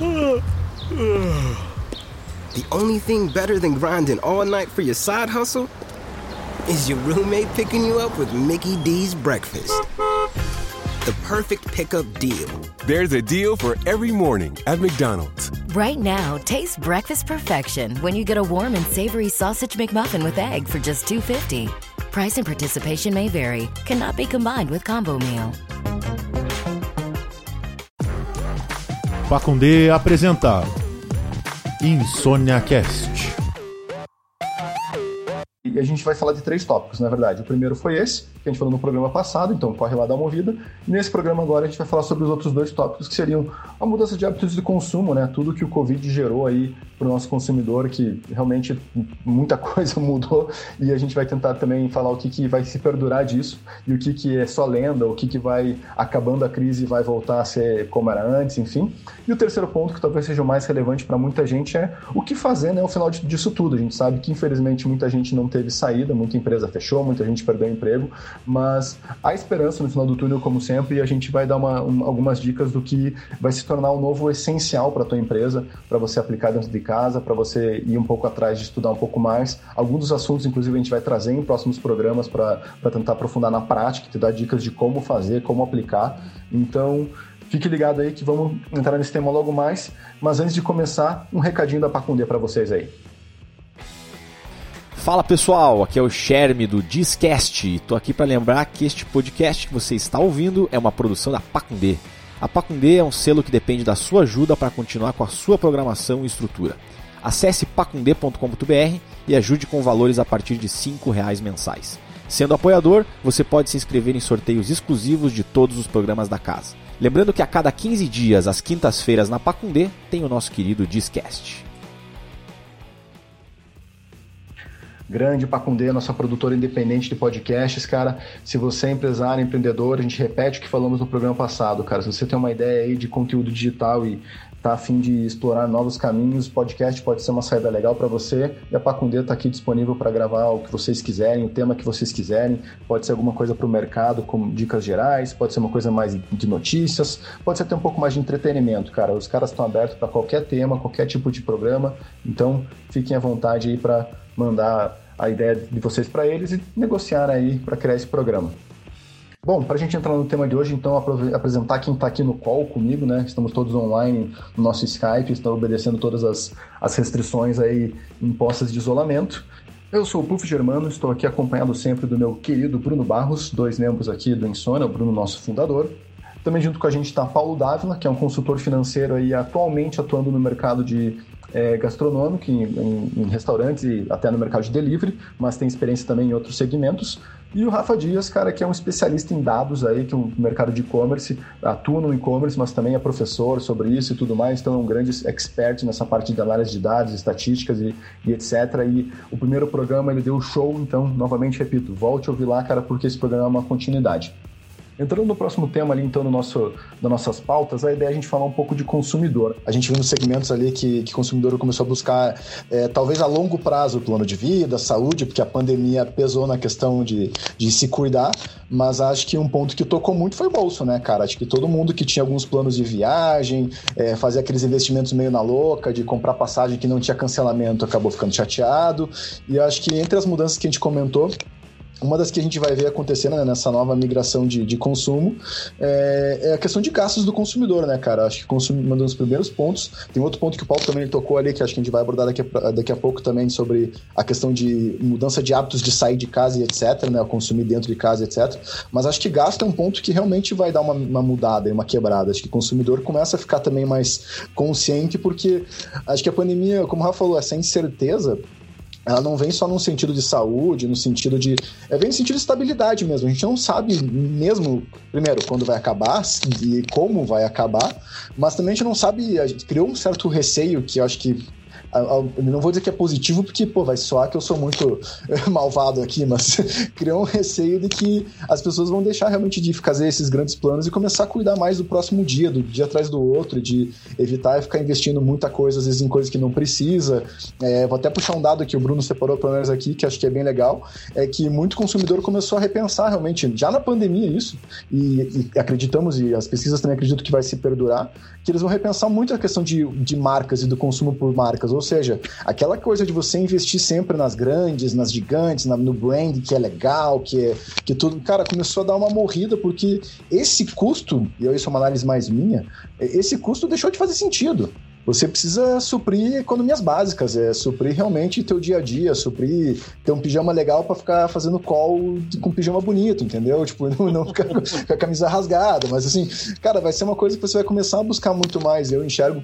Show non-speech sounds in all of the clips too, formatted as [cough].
[sighs] The only thing better than grinding all night for your side hustle is your roommate picking you up with Mickey D's breakfast. The perfect pickup deal. There's a deal for every morning at McDonald's. Right now, taste breakfast perfection when you get a warm and savory sausage McMuffin with egg for just $2.50. Price and participation may vary. Cannot be combined with combo meal. Pacundê apresenta Insônia Cast. A gente vai falar de três tópicos, na verdade. O primeiro foi esse, que a gente falou no programa passado, então corre lá dar uma ouvida. Nesse programa agora a gente vai falar sobre os outros dois tópicos, que seriam a mudança de hábitos de consumo, né? Tudo que o Covid gerou aí para o nosso consumidor, que realmente muita [laughs] coisa mudou. E a gente vai tentar também falar o que, que vai se perdurar disso e o que, que é só lenda, o que, que vai acabando a crise e vai voltar a ser como era antes, enfim. E o terceiro ponto, que talvez seja o mais relevante para muita gente, é o que fazer né, ao final disso tudo. A gente sabe que infelizmente muita gente não teve saída, muita empresa fechou, muita gente perdeu emprego, mas há esperança no final do túnel, como sempre, e a gente vai dar uma, um, algumas dicas do que vai se tornar um novo essencial para a tua empresa, para você aplicar dentro de casa, para você ir um pouco atrás de estudar um pouco mais. Alguns dos assuntos, inclusive, a gente vai trazer em próximos programas para tentar aprofundar na prática, te dar dicas de como fazer, como aplicar. Então, Fique ligado aí que vamos entrar nesse tema logo mais. Mas antes de começar, um recadinho da Pacundê para vocês aí. Fala pessoal, aqui é o Sherme do Discast. Estou aqui para lembrar que este podcast que você está ouvindo é uma produção da Pacundê. A Pacundê é um selo que depende da sua ajuda para continuar com a sua programação e estrutura. Acesse pacundê.com.br e ajude com valores a partir de R$ reais mensais. Sendo apoiador, você pode se inscrever em sorteios exclusivos de todos os programas da casa. Lembrando que a cada 15 dias, às quintas-feiras na Pacundê, tem o nosso querido Discast. Grande Pacundê, nossa produtora independente de podcasts, cara. Se você é empresário, empreendedor, a gente repete o que falamos no programa passado, cara. Se você tem uma ideia aí de conteúdo digital e tá afim de explorar novos caminhos, podcast pode ser uma saída legal para você. E a Pacundê está aqui disponível para gravar o que vocês quiserem, o tema que vocês quiserem. Pode ser alguma coisa para o mercado, como dicas gerais, pode ser uma coisa mais de notícias, pode ser até um pouco mais de entretenimento, cara. Os caras estão abertos para qualquer tema, qualquer tipo de programa. Então, fiquem à vontade aí para mandar a ideia de vocês para eles e negociar aí para criar esse programa. Bom, para a gente entrar no tema de hoje, então, apresentar quem está aqui no call comigo, né? Estamos todos online no nosso Skype, estão obedecendo todas as, as restrições aí impostas de isolamento. Eu sou o Puff Germano, estou aqui acompanhado sempre do meu querido Bruno Barros, dois membros aqui do Insônia, o Bruno, nosso fundador. Também junto com a gente está Paulo Dávila, que é um consultor financeiro aí atualmente atuando no mercado de é, gastronômico, em, em, em, restaurantes e até no mercado de delivery, mas tem experiência também em outros segmentos. E o Rafa Dias, cara, que é um especialista em dados aí, que é um mercado de e-commerce, atua no e-commerce, mas também é professor sobre isso e tudo mais, então é um grande expert nessa parte de análise de dados, estatísticas e, e etc. E o primeiro programa ele deu show, então, novamente repito, volte a ouvir lá, cara, porque esse programa é uma continuidade. Entrando no próximo tema ali, então, no nosso, das nossas pautas, a ideia é a gente falar um pouco de consumidor. A gente viu nos segmentos ali que, que o consumidor começou a buscar, é, talvez a longo prazo, o plano de vida, saúde, porque a pandemia pesou na questão de, de se cuidar, mas acho que um ponto que tocou muito foi o bolso, né, cara? Acho que todo mundo que tinha alguns planos de viagem, é, fazia aqueles investimentos meio na louca, de comprar passagem que não tinha cancelamento, acabou ficando chateado. E acho que entre as mudanças que a gente comentou, uma das que a gente vai ver acontecendo né, nessa nova migração de, de consumo é, é, a questão de gastos do consumidor, né, cara? Acho que consumo, um dos primeiros pontos. Tem outro ponto que o Paulo também tocou ali, que acho que a gente vai abordar daqui a, daqui a pouco também, sobre a questão de mudança de hábitos de sair de casa e etc, né? Consumir dentro de casa, etc. Mas acho que gasto é um ponto que realmente vai dar uma, uma mudada e uma quebrada. Acho que o consumidor começa a ficar também mais consciente, porque acho que a pandemia, como o Rafa falou, essa incerteza ela não vem só no sentido de saúde, no sentido de. É vem no sentido de estabilidade mesmo. A gente não sabe mesmo, primeiro, quando vai acabar e como vai acabar, mas também a gente não sabe. A gente criou um certo receio que eu acho que não vou dizer que é positivo, porque, pô, vai soar que eu sou muito [laughs] malvado aqui, mas [laughs] criou um receio de que as pessoas vão deixar realmente de fazer esses grandes planos e começar a cuidar mais do próximo dia, do dia atrás do outro, de evitar ficar investindo muita coisa, às vezes, em coisas que não precisa. É, vou até puxar um dado que o Bruno separou para nós aqui, que acho que é bem legal, é que muito consumidor começou a repensar realmente, já na pandemia isso, e, e acreditamos, e as pesquisas também acreditam que vai se perdurar, que eles vão repensar muito a questão de, de marcas e do consumo por marcas. Ou seja, aquela coisa de você investir sempre nas grandes, nas gigantes, na, no brand que é legal, que é que tudo. Cara, começou a dar uma morrida porque esse custo, e isso é uma análise mais minha, esse custo deixou de fazer sentido. Você precisa suprir economias básicas, é suprir realmente teu dia a dia, suprir ter um pijama legal para ficar fazendo call com pijama bonito, entendeu? Tipo, [laughs] não, não ficar com a camisa rasgada, mas assim, cara, vai ser uma coisa que você vai começar a buscar muito mais. Eu enxergo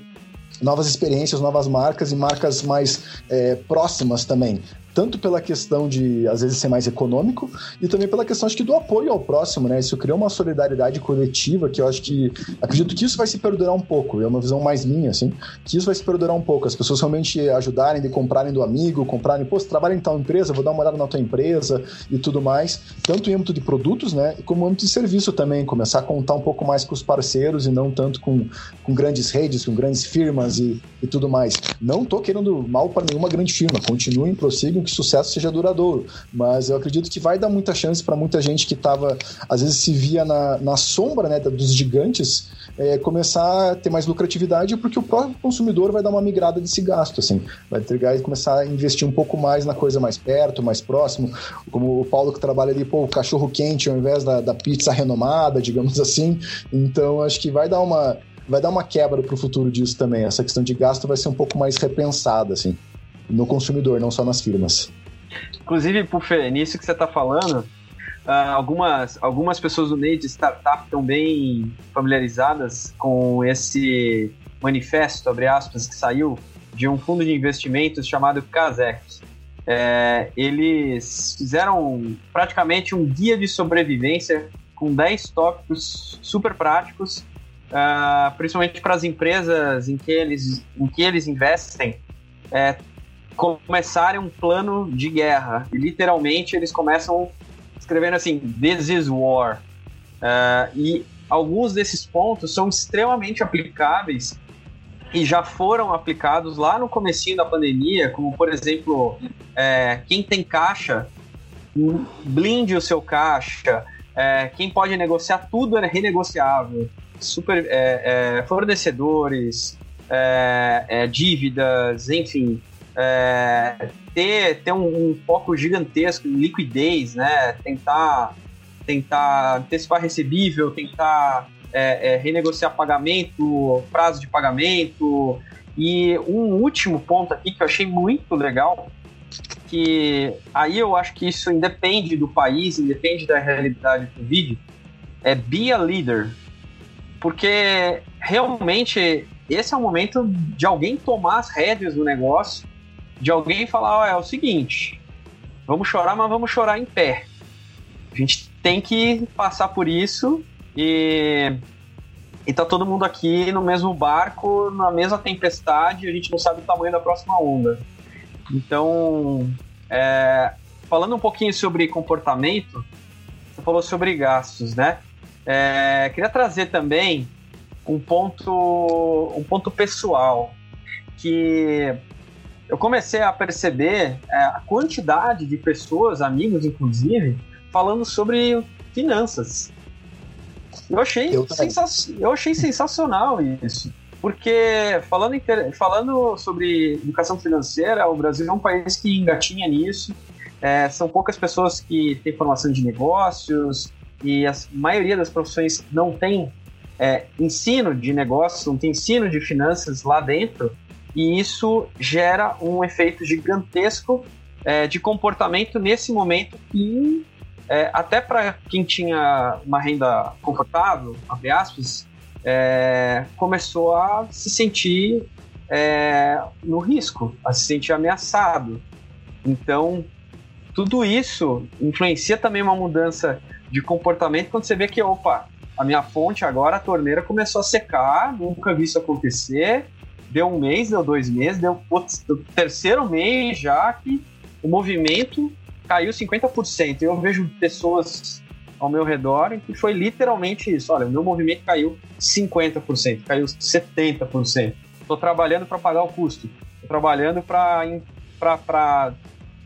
novas experiências, novas marcas e marcas mais é, próximas também tanto pela questão de, às vezes, ser mais econômico, e também pela questão, acho que, do apoio ao próximo, né? Isso criou uma solidariedade coletiva que eu acho que, acredito que isso vai se perdurar um pouco, é uma visão mais minha, assim, que isso vai se perdurar um pouco, as pessoas realmente ajudarem, de comprarem do amigo, comprarem, pô, você trabalha em tal empresa, vou dar uma olhada na tua empresa e tudo mais, tanto em âmbito de produtos, né, como em âmbito de serviço também, começar a contar um pouco mais com os parceiros e não tanto com, com grandes redes, com grandes firmas e, e tudo mais. Não tô querendo mal para nenhuma grande firma, continuem, prossigam, que sucesso seja duradouro. Mas eu acredito que vai dar muita chance para muita gente que estava, às vezes, se via na, na sombra né, dos gigantes, é, começar a ter mais lucratividade, porque o próprio consumidor vai dar uma migrada desse gasto, assim, vai entregar e começar a investir um pouco mais na coisa mais perto, mais próximo, como o Paulo que trabalha ali, pô, o cachorro quente ao invés da, da pizza renomada, digamos assim. Então, acho que vai dar uma vai dar uma quebra para o futuro disso também. Essa questão de gasto vai ser um pouco mais repensada, assim no consumidor, não só nas firmas. Inclusive, Puffer, nisso que você está falando, uh, algumas, algumas pessoas do meio de startup estão bem familiarizadas com esse manifesto, abre aspas, que saiu de um fundo de investimentos chamado Kazek. É, eles fizeram praticamente um guia de sobrevivência com 10 tópicos super práticos, uh, principalmente para as empresas em que eles, em que eles investem, é, começarem um plano de guerra. E literalmente eles começam escrevendo assim: This is war. Uh, e alguns desses pontos são extremamente aplicáveis e já foram aplicados lá no comecinho da pandemia, como por exemplo, é, quem tem caixa, blinde o seu caixa, é, quem pode negociar tudo é renegociável, super é, fornecedores, dívidas, enfim, é, ter, ter um, um, foco gigantesco em liquidez, né? Tentar, tentar antecipar recebível, tentar é, é, renegociar pagamento, prazo de pagamento. E um último ponto aqui que eu achei muito legal, que aí eu acho que isso independe do país, independe da realidade do vídeo, é be a leader. Porque realmente esse é o momento de alguém tomar as rédeas do negócio de alguém falar, oh, é o seguinte, vamos chorar, mas vamos chorar em pé. A gente tem que passar por isso e, e tá todo mundo aqui no mesmo barco, na mesma tempestade, a gente não sabe o tamanho da próxima onda. Então, é, falando um pouquinho sobre comportamento, você falou sobre gastos, né? É, queria trazer também um ponto, um ponto pessoal que eu comecei a perceber é, a quantidade de pessoas, amigos inclusive, falando sobre finanças. Eu achei, eu, eu achei sensacional isso. Porque falando, falando sobre educação financeira, o Brasil é um país que engatinha nisso. É, são poucas pessoas que têm formação de negócios e a maioria das profissões não tem é, ensino de negócios, não tem ensino de finanças lá dentro e isso gera um efeito gigantesco é, de comportamento nesse momento que é, até para quem tinha uma renda confortável, abre aspas, é, começou a se sentir é, no risco, a se sentir ameaçado. Então, tudo isso influencia também uma mudança de comportamento quando você vê que, opa, a minha fonte agora, a torneira começou a secar, nunca vi isso acontecer, deu um mês, deu dois meses, deu putz, do terceiro mês já que o movimento caiu 50%. Eu vejo pessoas ao meu redor que foi literalmente isso. Olha, o meu movimento caiu 50%, caiu 70%. Estou trabalhando para pagar o custo. Estou trabalhando para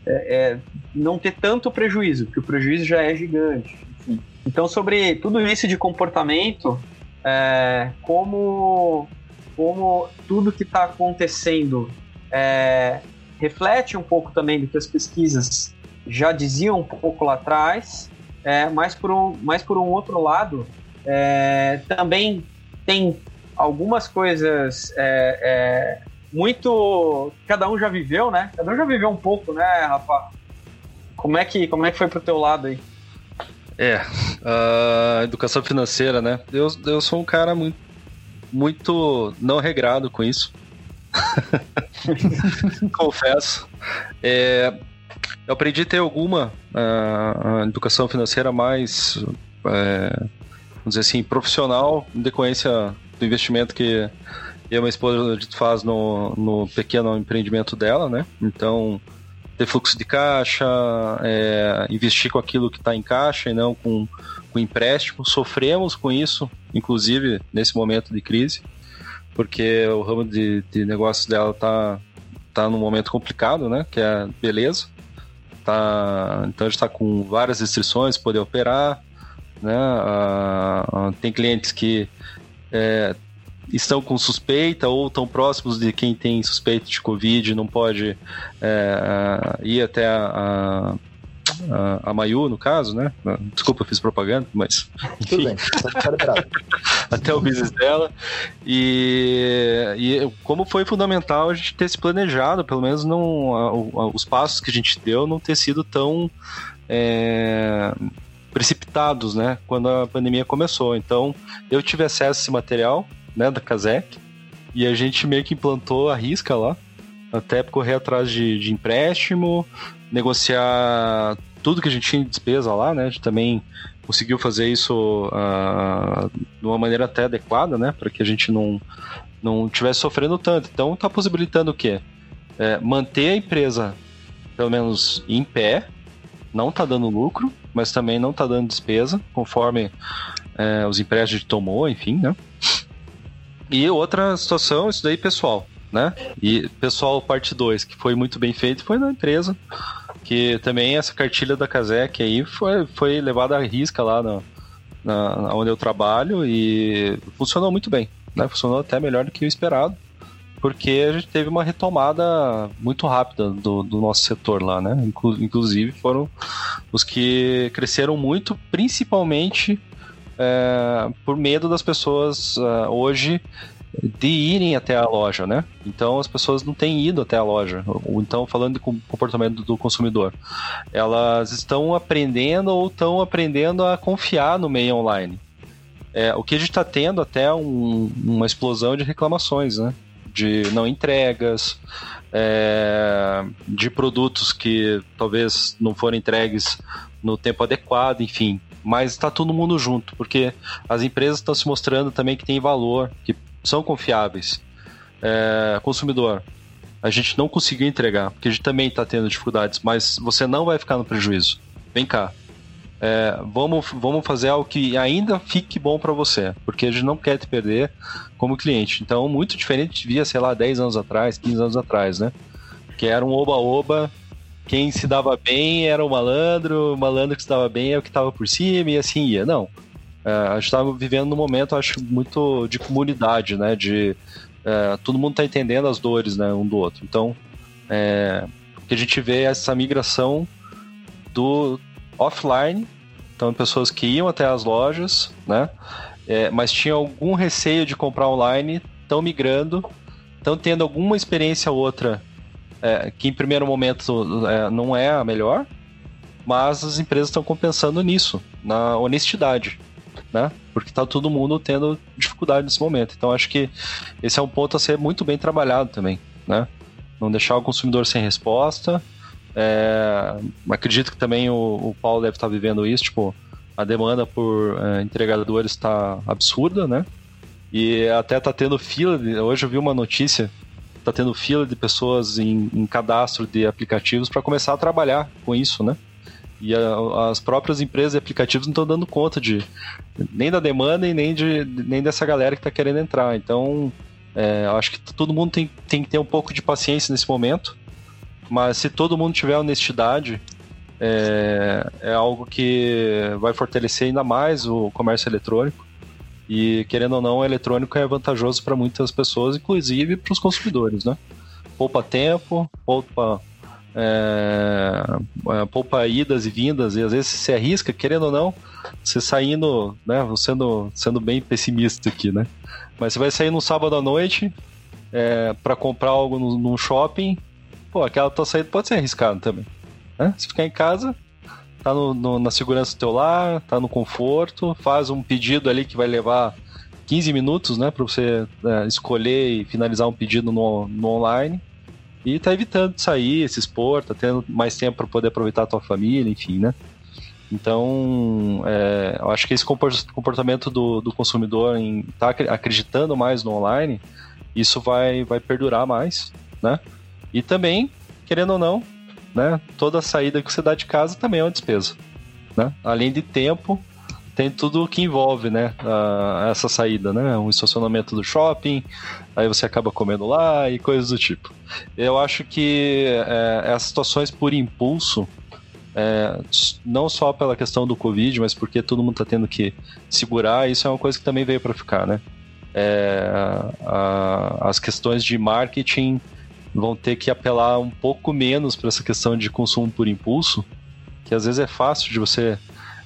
é, é, não ter tanto prejuízo, porque o prejuízo já é gigante. Enfim. Então, sobre tudo isso de comportamento, é, como, como tudo que está acontecendo é, reflete um pouco também do que as pesquisas já diziam um pouco lá atrás, é, mas, por um, mas por um outro lado, é, também tem algumas coisas é, é, muito. Cada um já viveu, né? Cada um já viveu um pouco, né, Rafa? Como é que, como é que foi pro teu lado aí? É, a educação financeira, né? Eu, eu sou um cara muito, muito não regrado com isso. [laughs] Confesso. É, eu aprendi a ter alguma uh, educação financeira mais, é, vamos dizer assim, profissional, em decorrência do investimento que eu e minha esposa faz no, no pequeno empreendimento dela, né? Então, ter fluxo de caixa, é, investir com aquilo que está em caixa e não com, com empréstimo. Sofremos com isso, inclusive nesse momento de crise, porque o ramo de, de negócios dela está tá num momento complicado, né? Que é beleza. Tá, então a gente está com várias restrições, poder operar. Né? Ah, tem clientes que é, estão com suspeita ou estão próximos de quem tem suspeita de Covid não pode é, ir até a, a, a Mayu, no caso, né? Desculpa, eu fiz propaganda, mas. Tudo bem, tá [laughs] até o business dela. E, e como foi fundamental a gente ter se planejado, pelo menos não, a, a, os passos que a gente deu não ter sido tão. É, precipitados, né, quando a pandemia começou. Então, eu tive acesso a esse material, né, da Kazek, e a gente meio que implantou a risca lá, até correr atrás de, de empréstimo, negociar tudo que a gente tinha de despesa lá, né, a gente também conseguiu fazer isso uh, de uma maneira até adequada, né, para que a gente não não estivesse sofrendo tanto. Então, está possibilitando o quê? É, manter a empresa, pelo menos em pé, não está dando lucro, mas também não está dando despesa, conforme é, os empréstimos tomou, enfim, né? E outra situação, isso daí pessoal, né? E pessoal parte 2, que foi muito bem feito, foi na empresa, que também essa cartilha da Kazek aí foi, foi levada à risca lá na, onde eu trabalho e funcionou muito bem, né? Funcionou até melhor do que o esperado porque a gente teve uma retomada muito rápida do, do nosso setor lá, né? Inclusive foram os que cresceram muito, principalmente é, por medo das pessoas uh, hoje de irem até a loja, né? Então as pessoas não têm ido até a loja. Ou então falando de comportamento do consumidor, elas estão aprendendo ou estão aprendendo a confiar no meio online. É, o que a gente está tendo até um, uma explosão de reclamações, né? de não entregas, é, de produtos que talvez não foram entregues no tempo adequado, enfim. Mas está todo mundo junto, porque as empresas estão se mostrando também que têm valor, que são confiáveis. É, consumidor, a gente não conseguiu entregar, porque a gente também está tendo dificuldades, mas você não vai ficar no prejuízo. Vem cá, é, vamos, vamos fazer algo que ainda fique bom para você, porque a gente não quer te perder como cliente. Então, muito diferente de via, sei lá, 10 anos atrás, 15 anos atrás, né? Que era um oba-oba, quem se dava bem era o malandro, o malandro que se dava bem é o que estava por cima e assim ia. Não. É, a gente estava vivendo num momento, acho, muito de comunidade, né? De é, todo mundo tá entendendo as dores, né, um do outro. Então, é, que a gente vê é essa migração do, offline, então pessoas que iam até as lojas, né? É, mas tinham algum receio de comprar online, estão migrando, estão tendo alguma experiência ou outra é, que em primeiro momento é, não é a melhor, mas as empresas estão compensando nisso, na honestidade, né? Porque está todo mundo tendo dificuldade nesse momento. Então acho que esse é um ponto a ser muito bem trabalhado também, né? Não deixar o consumidor sem resposta, é, acredito que também o, o, Paulo deve estar vivendo isso, tipo, a demanda por é, entregadores está absurda, né? E até tá tendo fila, hoje eu vi uma notícia, tá tendo fila de pessoas em, em cadastro de aplicativos para começar a trabalhar com isso, né? E a, as próprias empresas e aplicativos não estão dando conta de nem da demanda e nem, de, nem dessa galera que está querendo entrar. Então, é, acho que todo mundo tem, tem que ter um pouco de paciência nesse momento. Mas se todo mundo tiver honestidade, é, é algo que vai fortalecer ainda mais o comércio eletrônico. E querendo ou não, o eletrônico é vantajoso para muitas pessoas, inclusive para os consumidores, né? Poupa tempo, poupa é, é, poupa idas e vindas, e às vezes você arrisca, querendo ou não, você saindo, né, sendo, sendo bem pessimista aqui, né? Mas você vai sair no sábado à noite é, para comprar algo no, num shopping, pô, aquela tua saída pode ser arriscada também. Né? Se ficar em casa, tá no, no, na segurança do teu lar, tá no conforto, faz um pedido ali que vai levar 15 minutos, né, para você é, escolher e finalizar um pedido no, no online e tá evitando sair, se expor, tá tendo mais tempo para poder aproveitar a tua família, enfim, né? Então, é, eu acho que esse comportamento do, do consumidor em estar tá acreditando mais no online, isso vai, vai perdurar mais, né? E também, querendo ou não, né, toda saída que você dá de casa também é uma despesa, né? Além de tempo, tem tudo que envolve, né, a, essa saída, né, o estacionamento do shopping, aí você acaba comendo lá e coisas do tipo. Eu acho que é, as situações por impulso, é, não só pela questão do Covid, mas porque todo mundo está tendo que segurar, isso é uma coisa que também veio para ficar, né? É, a, as questões de marketing vão ter que apelar um pouco menos para essa questão de consumo por impulso, que às vezes é fácil de você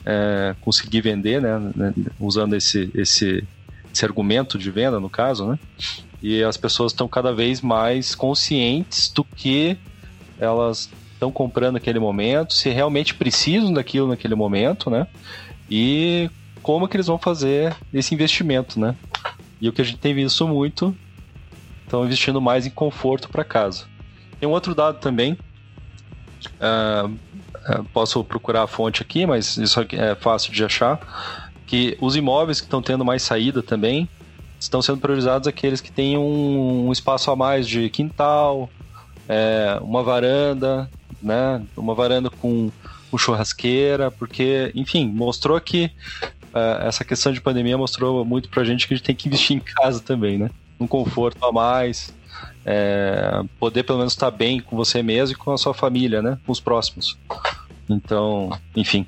é, conseguir vender, né, usando esse, esse, esse argumento de venda, no caso, né? E as pessoas estão cada vez mais conscientes do que elas estão comprando naquele momento, se realmente precisam daquilo naquele momento, né? E como que eles vão fazer esse investimento, né? E o que a gente tem visto muito, estão investindo mais em conforto para casa. Tem um outro dado também, uh, posso procurar a fonte aqui, mas isso é fácil de achar, que os imóveis que estão tendo mais saída também estão sendo priorizados aqueles que têm um, um espaço a mais de quintal, é, uma varanda, né, uma varanda com, com churrasqueira, porque, enfim, mostrou que uh, essa questão de pandemia mostrou muito pra gente que a gente tem que investir em casa também, né? Um conforto a mais, é, poder pelo menos estar bem com você mesmo e com a sua família, né? Com os próximos. Então, enfim.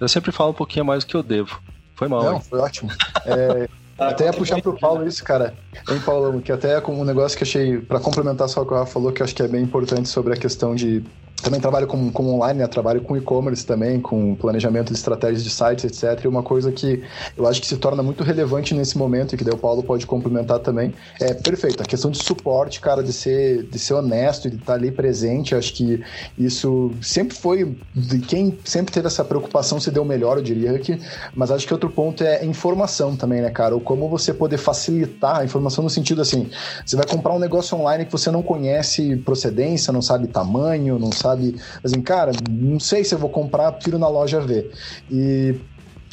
Eu sempre falo um pouquinho mais do que eu devo. Foi mal. Não, hein? foi ótimo. É, [laughs] até ia puxar pro Paulo isso, cara. Hein, Paulo, que até é um negócio que achei, para complementar só o que o Rafa falou, que eu acho que é bem importante sobre a questão de também trabalho com, com online, né? trabalho com e-commerce também, com planejamento de estratégias de sites, etc. E uma coisa que eu acho que se torna muito relevante nesse momento, e que daí o Paulo pode complementar também, é perfeito. A questão de suporte, cara, de ser, de ser honesto, de estar ali presente, acho que isso sempre foi de quem sempre teve essa preocupação se deu melhor, eu diria que. Mas acho que outro ponto é informação também, né, cara? Ou como você poder facilitar a informação no sentido assim, você vai comprar um negócio online que você não conhece procedência, não sabe tamanho, não sabe sabe? Assim, cara, não sei se eu vou comprar, prefiro na loja ver. E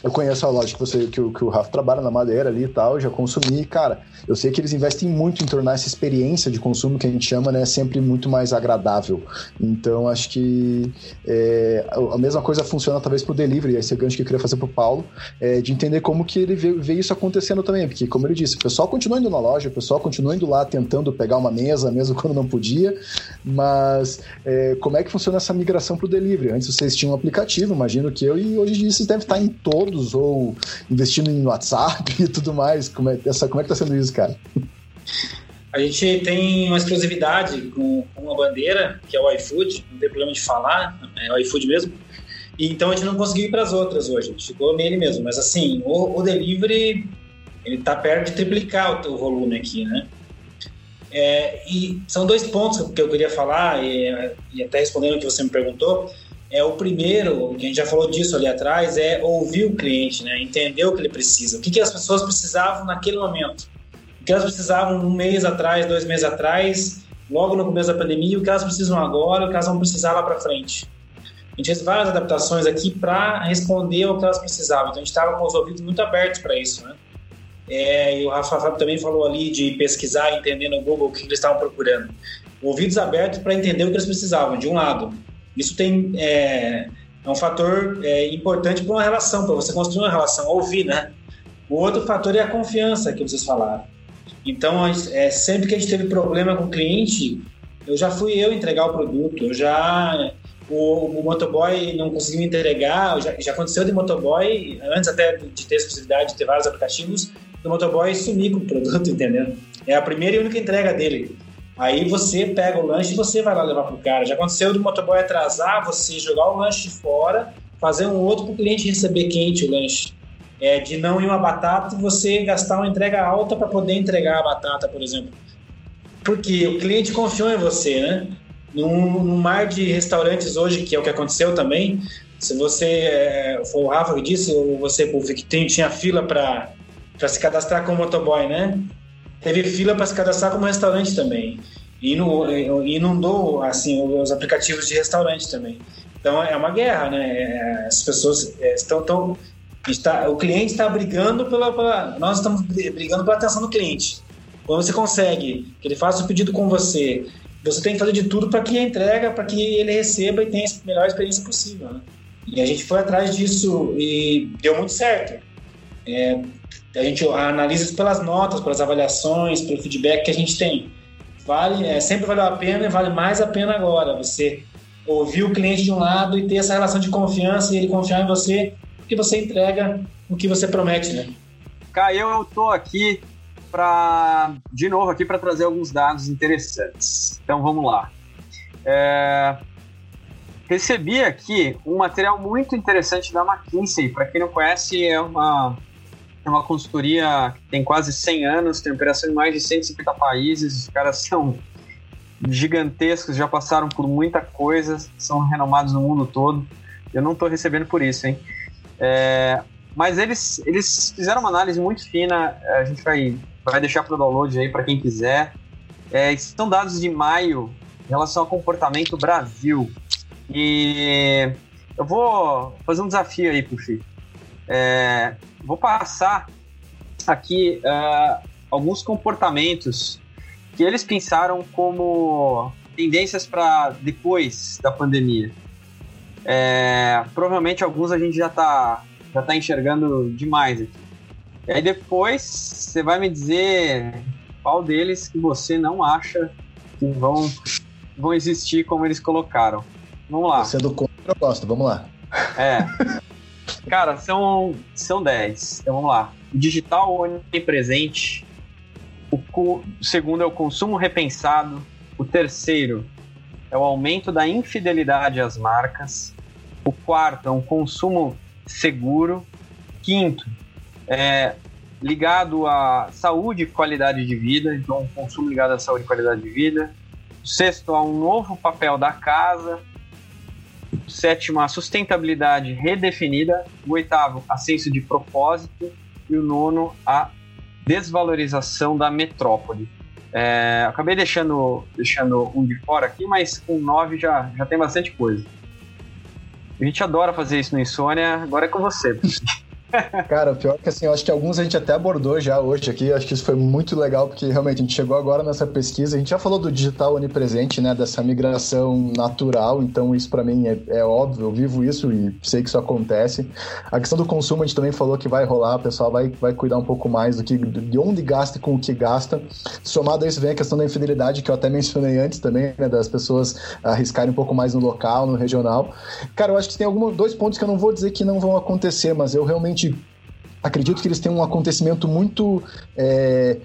eu conheço a loja que, você, que, o, que o Rafa trabalha na madeira ali e tal, já consumi, cara, eu sei que eles investem muito em tornar essa experiência de consumo que a gente chama, né, sempre muito mais agradável. Então, acho que é, a mesma coisa funciona talvez pro delivery, esse é o gancho que eu queria fazer pro Paulo, é, de entender como que ele vê, vê, isso acontecendo também, porque, como ele disse, o pessoal continua indo na loja, o pessoal continua indo lá tentando pegar uma mesa, mesmo quando não podia, mas é, como é que funciona essa migração pro delivery? Antes vocês tinham um aplicativo, imagino que eu, e hoje em dia vocês devem estar em todo ou investindo em WhatsApp [laughs] e tudo mais? Como é, essa, como é que tá sendo isso, cara? A gente tem uma exclusividade com, uma bandeira, que é o iFood, não tem problema de falar, é o iFood mesmo. E, então a gente não conseguiu ir para as outras hoje, a gente ficou nele mesmo. Mas assim, o, o delivery ele está perto de triplicar o, o volume aqui, né? É, e são dois pontos que eu queria falar, e, e até respondendo o que você me perguntou é o primeiro, que a gente já falou disso ali atrás, é ouvir o cliente, né? entender o que ele precisa. O que, que as pessoas precisavam naquele momento. O que elas precisavam um mês atrás, dois meses atrás, logo no começo da pandemia, o que elas precisam agora, o que elas vão precisar lá para frente. A gente fez várias adaptações aqui para responder ao que elas precisavam. Então a gente estava com os ouvidos muito abertos para isso, né? é, e o Rafa Fábio também falou ali de pesquisar, entender no Google o que eles estavam procurando. Ouvidos abertos para entender o que eles precisavam, de um lado. Isso tem é, é um fator é, importante para uma relação, para você construir uma relação, ouvir, né? O outro fator é a confiança que vocês falaram. Então, é, sempre que a gente teve problema com o cliente, eu já fui eu entregar o produto, eu já o, o motoboy não conseguiu entregar, já, já, aconteceu de motoboy, antes até de ter possibilidade de ter vários aplicativos, do motoboy sumir com o produto, [laughs] entendeu? É a primeira e única entrega dele. Aí você pega o lanche e você vai lá levar pro cara. Já aconteceu do motoboy atrasar, você jogar o lanche fora, fazer um outro para o cliente receber quente o lanche. É, de não ir uma batata e você gastar uma entrega alta para poder entregar a batata, por exemplo. Porque o cliente confiou em você, né? Num, num, mar de restaurantes hoje, que é o que aconteceu também, se você, é, foi o Rafa que disse, ou você, Puff, que tem, tinha fila para se cadastrar como motoboy, né? Teve fila para se cadastrar como restaurante também. E inundou, assim, os aplicativos de restaurante também. Então, é uma guerra, né? É, as pessoas é, estão... tão está, o cliente está brigando pela, pela... Nós estamos brigando pela atenção do cliente. Quando você consegue que ele faça o pedido com você você tem que fazer de tudo para que a entrega, para que ele receba e tenha a melhor experiência possível. Né? E a gente foi atrás disso e deu muito certo. É, a gente analisa isso pelas notas, pelas avaliações, pelo feedback que a gente tem. Vale, é, sempre valeu a pena e vale mais a pena agora. Você ouvir o cliente de um lado e ter essa relação de confiança e ele confiar em você, porque você entrega o que você promete, né? Caio, eu tô aqui para de novo aqui para trazer alguns dados interessantes. Então vamos lá. É, recebi aqui um material muito interessante da McKinsey. Para quem não conhece, é uma é uma consultoria que tem quase 100 anos, tem operação em mais de 150 países. Os caras são gigantescos, já passaram por muita coisa, são renomados no mundo todo. Eu não estou recebendo por isso, hein? É, mas eles, eles fizeram uma análise muito fina. A gente vai vai deixar para download aí para quem quiser. É, são dados de maio em relação ao comportamento Brasil. E eu vou fazer um desafio aí, Puxi. É, vou passar aqui uh, alguns comportamentos que eles pensaram como tendências para depois da pandemia. É, provavelmente alguns a gente já está já tá enxergando demais aqui. E aí depois você vai me dizer qual deles que você não acha que vão, vão existir como eles colocaram. Vamos lá. Você é do contra, eu gosto, vamos lá. É. [laughs] Cara, são, são 10. Então vamos lá. O digital onipresente. O, o segundo é o consumo repensado. O terceiro é o aumento da infidelidade às marcas. O quarto é um consumo seguro. Quinto, é, ligado à saúde e qualidade de vida, então um consumo ligado à saúde e qualidade de vida. O sexto, a um novo papel da casa. Sétimo, a sustentabilidade redefinida. O oitavo, a senso de propósito. E o nono, a desvalorização da metrópole. É, acabei deixando, deixando um de fora aqui, mas com nove já, já tem bastante coisa. A gente adora fazer isso no Insônia, agora é com você. [laughs] Cara, pior que assim, eu acho que alguns a gente até abordou já hoje aqui, acho que isso foi muito legal, porque realmente a gente chegou agora nessa pesquisa, a gente já falou do digital onipresente, né, dessa migração natural, então isso para mim é, é, óbvio, eu vivo isso e sei que isso acontece. A questão do consumo a gente também falou que vai rolar, o pessoal vai, vai cuidar um pouco mais do que de onde gasta e com o que gasta. Somado a isso vem a questão da infidelidade, que eu até mencionei antes também, né, das pessoas arriscarem um pouco mais no local, no regional. Cara, eu acho que tem alguns dois pontos que eu não vou dizer que não vão acontecer, mas eu realmente acredito que eles têm um acontecimento muito é,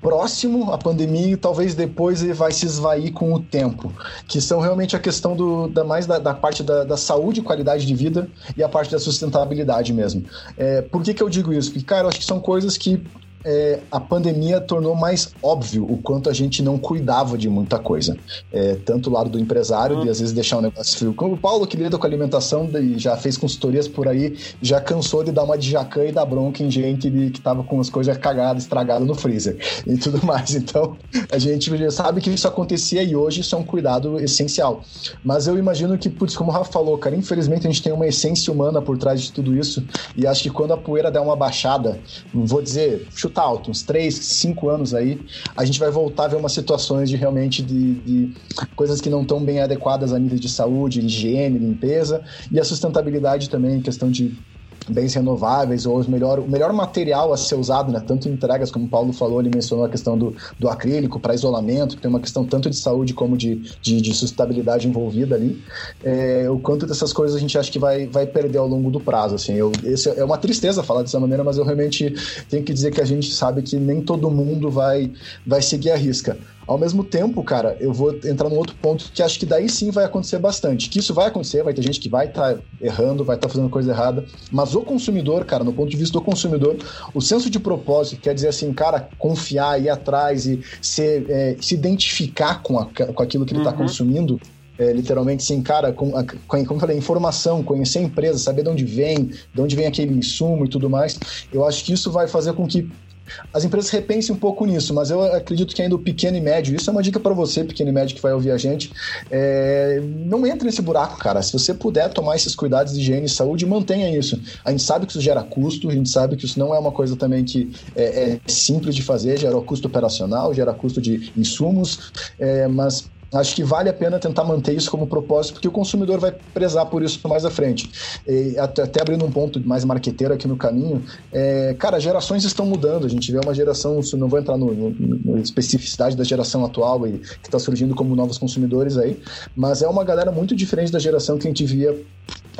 próximo à pandemia e talvez depois ele vai se esvair com o tempo, que são realmente a questão do, da mais da, da parte da, da, saúde qualidade de vida e a parte da sustentabilidade mesmo. É, por que, que eu digo isso? Porque, cara, eu acho que são coisas que é, a pandemia tornou mais óbvio o quanto a gente não cuidava de muita coisa. É, tanto o lado do empresário, uhum. de às vezes deixar um negócio frio. Como o Paulo, que lida com alimentação e já fez consultorias por aí, já cansou de dar uma de jacan e dar bronca em gente de, que tava com as coisas cagadas, estragadas no freezer e tudo [laughs] mais. Então, a gente já sabe que isso acontecia e hoje isso é um cuidado essencial. Mas eu imagino que, putz, como o Rafa falou, cara, infelizmente a gente tem uma essência humana por trás de tudo isso e acho que quando a poeira der uma baixada, vou dizer, chutar alto, uns 3, 5 anos aí, a gente vai voltar a ver umas situações de realmente de, de coisas que não estão bem adequadas a nível de saúde, higiene, limpeza e a sustentabilidade também, questão de bens renováveis ou os melhor, o melhor material a ser usado, né? Tanto em entregas, como o Paulo falou, ele mencionou a questão do, do acrílico para isolamento, que tem uma questão tanto de saúde como de, de, de sustentabilidade envolvida ali. É, o quanto dessas coisas a gente acha que vai, vai perder ao longo do prazo, assim. Eu, esse é uma tristeza falar dessa maneira, mas eu realmente tenho que dizer que a gente sabe que nem todo mundo vai, vai seguir a risca. Ao mesmo tempo, cara, eu vou entrar num outro ponto que acho que daí sim vai acontecer bastante. Que isso vai acontecer, vai ter gente que vai estar tá errando, vai estar tá fazendo coisa errada, mas o consumidor, cara, no ponto de vista do consumidor, o senso de propósito, quer dizer assim, cara, confiar, ir atrás e ser, é, se identificar com, a, com aquilo que ele está uhum. consumindo, é, literalmente, sim, cara, com, com, como eu falei, informação, conhecer a empresa, saber de onde vem, de onde vem aquele insumo e tudo mais, eu acho que isso vai fazer com que as empresas repensem um pouco nisso, mas eu acredito que ainda o pequeno e médio, isso é uma dica para você, pequeno e médio que vai ouvir a gente, é, não entre nesse buraco, cara. Se você puder tomar esses cuidados de higiene e saúde, mantenha isso. A gente sabe que isso gera custo, a gente sabe que isso não é uma coisa também que é, é simples de fazer, gera custo operacional, gera custo de insumos, é, mas Acho que vale a pena tentar manter isso como propósito, porque o consumidor vai prezar por isso mais à frente. E até, abrindo um ponto mais marqueteiro aqui no caminho, é, cara, gerações estão mudando. A gente vê uma geração, não vou entrar no especificidade da geração atual e que está surgindo como novos consumidores aí, mas é uma galera muito diferente da geração que a gente via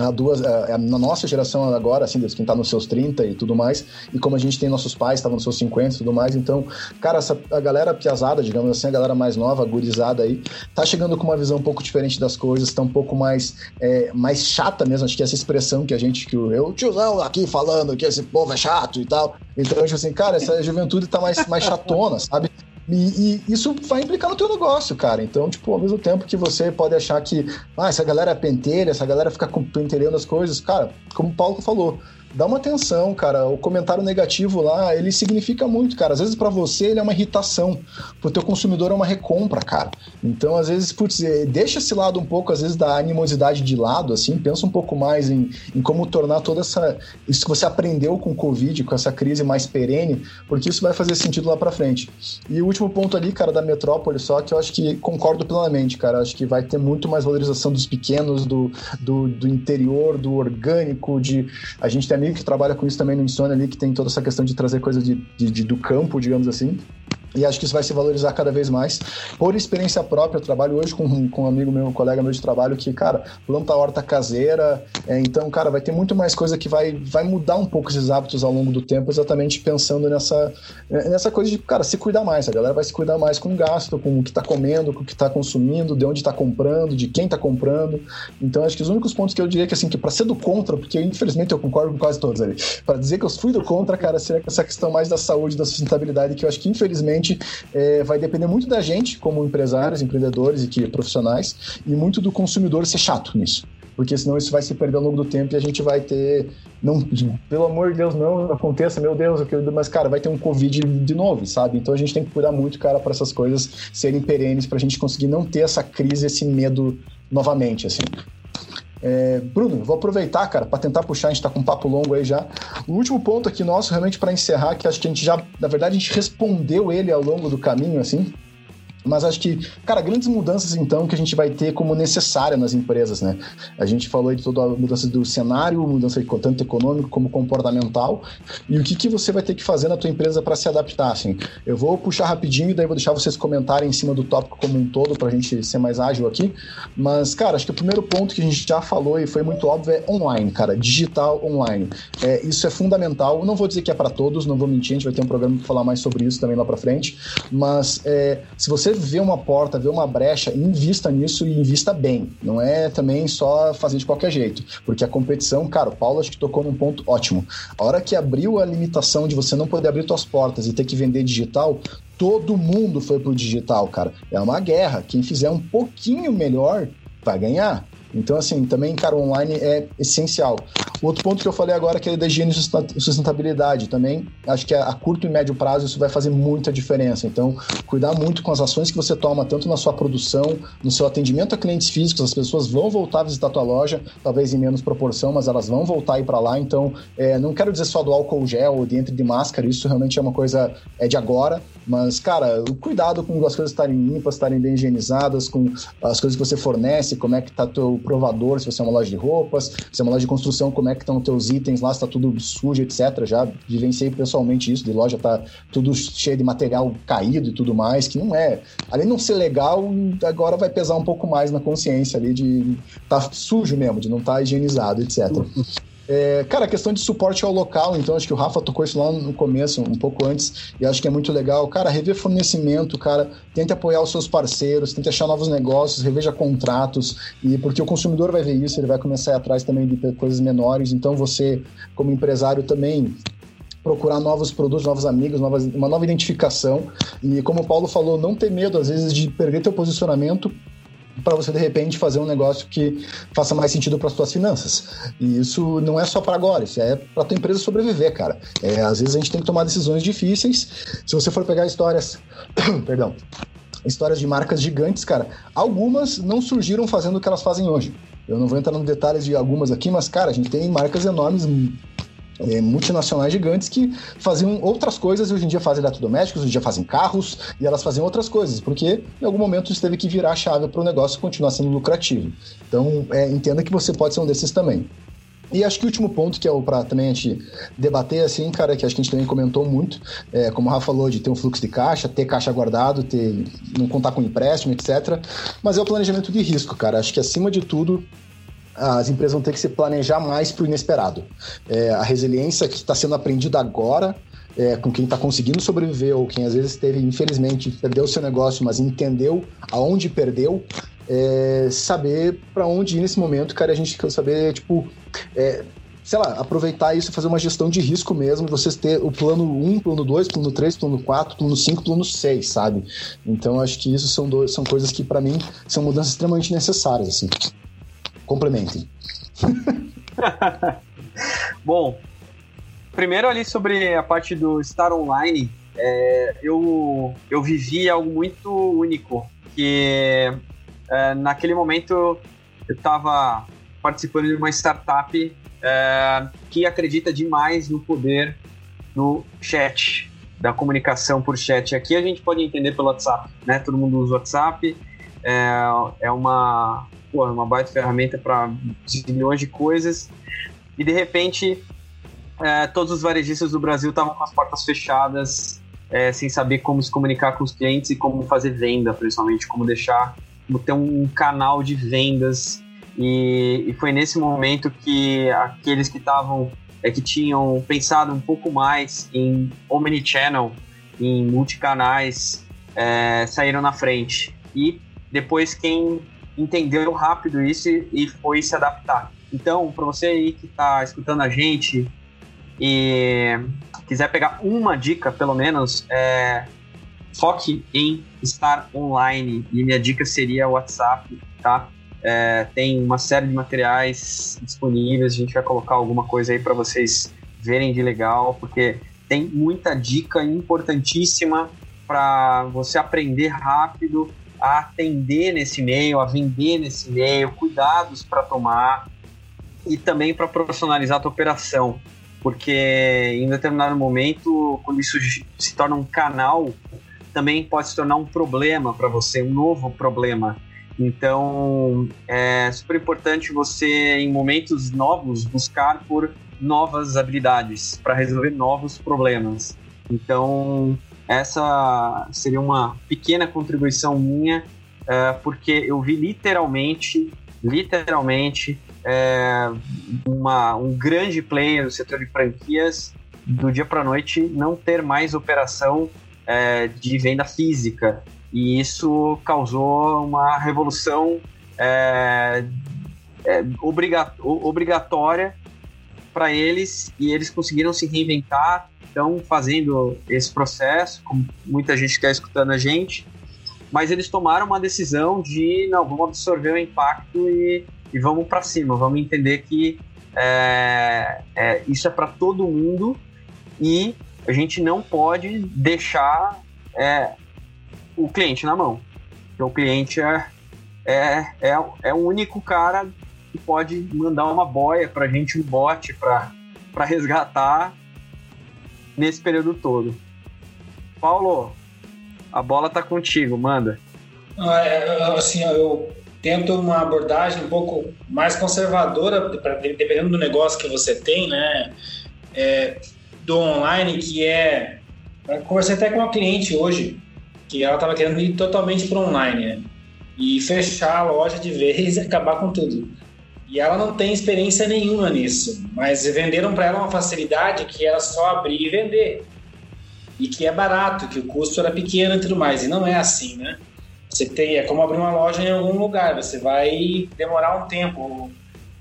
a duas, a, a, na nossa geração agora, assim, quem tá nos seus 30 e tudo mais, e como a gente tem nossos pais, estavam nos seus 50 e tudo mais, então, cara, essa, a galera piazada, digamos assim, a galera mais nova, gurizada aí, tá chegando com uma visão um pouco diferente das coisas, tá um pouco mais, é, mais chata mesmo, acho que essa expressão que a gente, que o eu, tiozão aqui falando que esse povo é chato e tal, então, tipo assim, cara, essa juventude tá mais, mais chatona, sabe? E, e, isso vai implicar no teu negócio, cara. Então, tipo, ao mesmo tempo que você pode achar que, ah, essa galera é pentelha, essa galera fica pentelhando as coisas, cara, como o Paulo falou, dá uma atenção, cara. O comentário negativo lá, ele significa muito, cara. Às vezes para você ele é uma irritação, pro teu consumidor é uma recompra, cara. Então, às vezes, putz, é, deixa esse lado um pouco, às vezes, da animosidade de lado, assim, pensa um pouco mais em, em como tornar toda essa. Isso que você aprendeu com o Covid, com essa crise mais perene, porque isso vai fazer sentido lá para frente. E o último ponto ali, cara, da metrópole, só que eu acho que concordo plenamente, cara. Acho que vai ter muito mais valorização dos pequenos, do, do, do interior, do orgânico, de. A gente tem amigo que trabalha com isso também no Insônia ali, que tem toda essa questão de trazer coisa de, de, de do campo, digamos assim. E acho que isso vai se valorizar cada vez mais. Por experiência própria, eu trabalho hoje com, com um amigo meu, um colega meu de trabalho, que, cara, planta horta caseira. É, então, cara, vai ter muito mais coisa que vai, vai mudar um pouco esses hábitos ao longo do tempo, exatamente pensando nessa, nessa coisa de, cara, se cuidar mais. A galera vai se cuidar mais com o gasto, com o que tá comendo, com o que tá consumindo, de onde tá comprando, de quem tá comprando. Então, acho que os únicos pontos que eu diria que, assim, que pra ser do contra, porque infelizmente eu concordo com quase todos ali, para dizer que eu fui do contra, cara, seria essa questão mais da saúde, da sustentabilidade, que eu acho que infelizmente é, vai depender muito da gente, como empresários, empreendedores e que profissionais, e muito do consumidor ser chato nisso. Porque senão isso vai se perder ao longo do tempo e a gente vai ter. Não, pelo amor de Deus, não aconteça, meu Deus, mas, cara, vai ter um Covid de novo, sabe? Então a gente tem que cuidar muito, cara, para essas coisas serem perenes, para a gente conseguir não ter essa crise, esse medo novamente, assim. É, Bruno, vou aproveitar, cara, para tentar puxar, a gente está com um papo longo aí já. O último ponto aqui nosso, realmente para encerrar, que acho que a gente já, na verdade, a gente respondeu ele ao longo do caminho, assim, mas acho que, cara, grandes mudanças então que a gente vai ter como necessária nas empresas, né? A gente falou aí de toda a mudança do cenário, mudança tanto econômico como comportamental, e o que, que você vai ter que fazer na tua empresa para se adaptar, assim. Eu vou puxar rapidinho e daí vou deixar vocês comentarem em cima do tópico como um todo para a gente ser mais ágil aqui. Mas, cara, acho que o primeiro ponto que a gente já falou e foi muito óbvio é online, cara, digital online. É, isso é fundamental. Não vou dizer que é para todos, não vou mentir, a gente vai ter um programa para falar mais sobre isso também lá para frente, mas é, se você você vê uma porta, vê uma brecha, invista nisso e invista bem. Não é também só fazer de qualquer jeito. Porque a competição, cara, o Paulo acho que tocou num ponto ótimo. A hora que abriu a limitação de você não poder abrir suas portas e ter que vender digital, todo mundo foi pro digital, cara. É uma guerra. Quem fizer um pouquinho melhor vai ganhar. Então, assim, também, cara, o online é essencial. O outro ponto que eu falei agora, que é da higiene e sustentabilidade também, acho que a curto e médio prazo isso vai fazer muita diferença. Então, cuidar muito com as ações que você toma, tanto na sua produção, no seu atendimento a clientes físicos, as pessoas vão voltar a visitar a tua loja, talvez em menos proporção, mas elas vão voltar a ir para lá. Então, é, não quero dizer só do álcool gel ou dentro de máscara, isso realmente é uma coisa é de agora, mas, cara, o cuidado com as coisas estarem limpas, estarem bem higienizadas, com as coisas que você fornece, como é que tá teu provador, se você é uma loja de roupas, se é uma loja de construção, como é que estão teus itens lá, se tá tudo sujo, etc. Já vivenciei pessoalmente isso, de loja tá tudo cheio de material caído e tudo mais, que não é. Além de não ser legal, agora vai pesar um pouco mais na consciência ali de tá sujo mesmo, de não estar tá higienizado, etc. [laughs] É, cara, a questão de suporte ao local, então acho que o Rafa tocou isso lá no começo, um pouco antes, e acho que é muito legal. Cara, rever fornecimento, cara, tente apoiar os seus parceiros, tente achar novos negócios, reveja contratos, e porque o consumidor vai ver isso, ele vai começar a ir atrás também de coisas menores, então você, como empresário, também procurar novos produtos, novos amigos, novas, uma nova identificação. E como o Paulo falou, não ter medo, às vezes, de perder teu posicionamento para você de repente fazer um negócio que faça mais sentido para suas finanças. E isso não é só para agora, isso é para tua empresa sobreviver, cara. É, às vezes a gente tem que tomar decisões difíceis. Se você for pegar histórias, [coughs] perdão, histórias de marcas gigantes, cara, algumas não surgiram fazendo o que elas fazem hoje. Eu não vou entrar nos detalhes de algumas aqui, mas cara, a gente tem marcas enormes é, multinacionais gigantes que faziam outras coisas e hoje em dia fazem eletrodomésticos, hoje em dia fazem carros e elas faziam outras coisas, porque em algum momento isso teve que virar a chave para o negócio continuar sendo lucrativo. Então, é, entenda que você pode ser um desses também. E acho que o último ponto, que é para também a gente debater, assim, cara, que acho que a gente também comentou muito, é, como o Rafa falou, de ter um fluxo de caixa, ter caixa guardado, ter, não contar com empréstimo, etc. Mas é o planejamento de risco, cara. Acho que acima de tudo, as empresas vão ter que se planejar mais para o inesperado. É, a resiliência que está sendo aprendida agora é, com quem está conseguindo sobreviver ou quem às vezes teve, infelizmente, perdeu o seu negócio, mas entendeu aonde perdeu, é, saber para onde ir nesse momento, cara, a gente quer saber, tipo, é, sei lá, aproveitar isso e fazer uma gestão de risco mesmo, vocês ter o plano 1, plano 2, plano 3, plano 4, plano 5, plano 6, sabe? Então acho que isso são, dois, são coisas que para mim são mudanças extremamente necessárias, assim. Complementem. [laughs] Bom, primeiro ali sobre a parte do estar online, é, eu, eu vivi algo muito único, que é, naquele momento eu estava participando de uma startup é, que acredita demais no poder do chat, da comunicação por chat. Aqui a gente pode entender pelo WhatsApp, né? Todo mundo usa o WhatsApp, é, é uma uma baita ferramenta para milhões de coisas. E de repente, é, todos os varejistas do Brasil estavam com as portas fechadas, é, sem saber como se comunicar com os clientes e como fazer venda, principalmente, como deixar, como ter um canal de vendas. E, e foi nesse momento que aqueles que estavam, é, que tinham pensado um pouco mais em omnichannel, em multicanais, é, saíram na frente. E depois quem entendeu rápido isso e foi se adaptar. Então, para você aí que está escutando a gente e quiser pegar uma dica, pelo menos, é, foque em estar online. E minha dica seria o WhatsApp, tá? É, tem uma série de materiais disponíveis, a gente vai colocar alguma coisa aí para vocês verem de legal, porque tem muita dica importantíssima para você aprender rápido a atender nesse meio, a vender nesse meio, cuidados para tomar e também para profissionalizar a tua operação, porque em determinado momento, quando isso se torna um canal, também pode se tornar um problema para você, um novo problema. Então, é super importante você, em momentos novos, buscar por novas habilidades para resolver novos problemas. Então, essa seria uma pequena contribuição minha, é, porque eu vi literalmente, literalmente, é, uma, um grande player do setor de franquias do dia para noite não ter mais operação é, de venda física. E isso causou uma revolução é, é, obrigatória para eles e eles conseguiram se reinventar, estão fazendo esse processo, como muita gente está escutando a gente, mas eles tomaram uma decisão de não, vamos absorver o impacto e, e vamos para cima, vamos entender que é, é, isso é para todo mundo e a gente não pode deixar é, o cliente na mão. Porque o cliente é, é, é, é o único cara que pode mandar uma boia para a gente, um bote para resgatar nesse período todo. Paulo, a bola tá contigo, manda. Ah, é, assim, eu tento uma abordagem um pouco mais conservadora, dependendo do negócio que você tem, né? É, do online, que é. Eu conversei até com uma cliente hoje, que ela estava querendo ir totalmente para online, né? E fechar a loja de vez e [laughs] acabar com tudo. E ela não tem experiência nenhuma nisso, mas venderam para ela uma facilidade que era só abrir e vender. E que é barato, que o custo era pequeno e tudo mais. E não é assim, né? Você tem, é como abrir uma loja em algum lugar, você vai demorar um tempo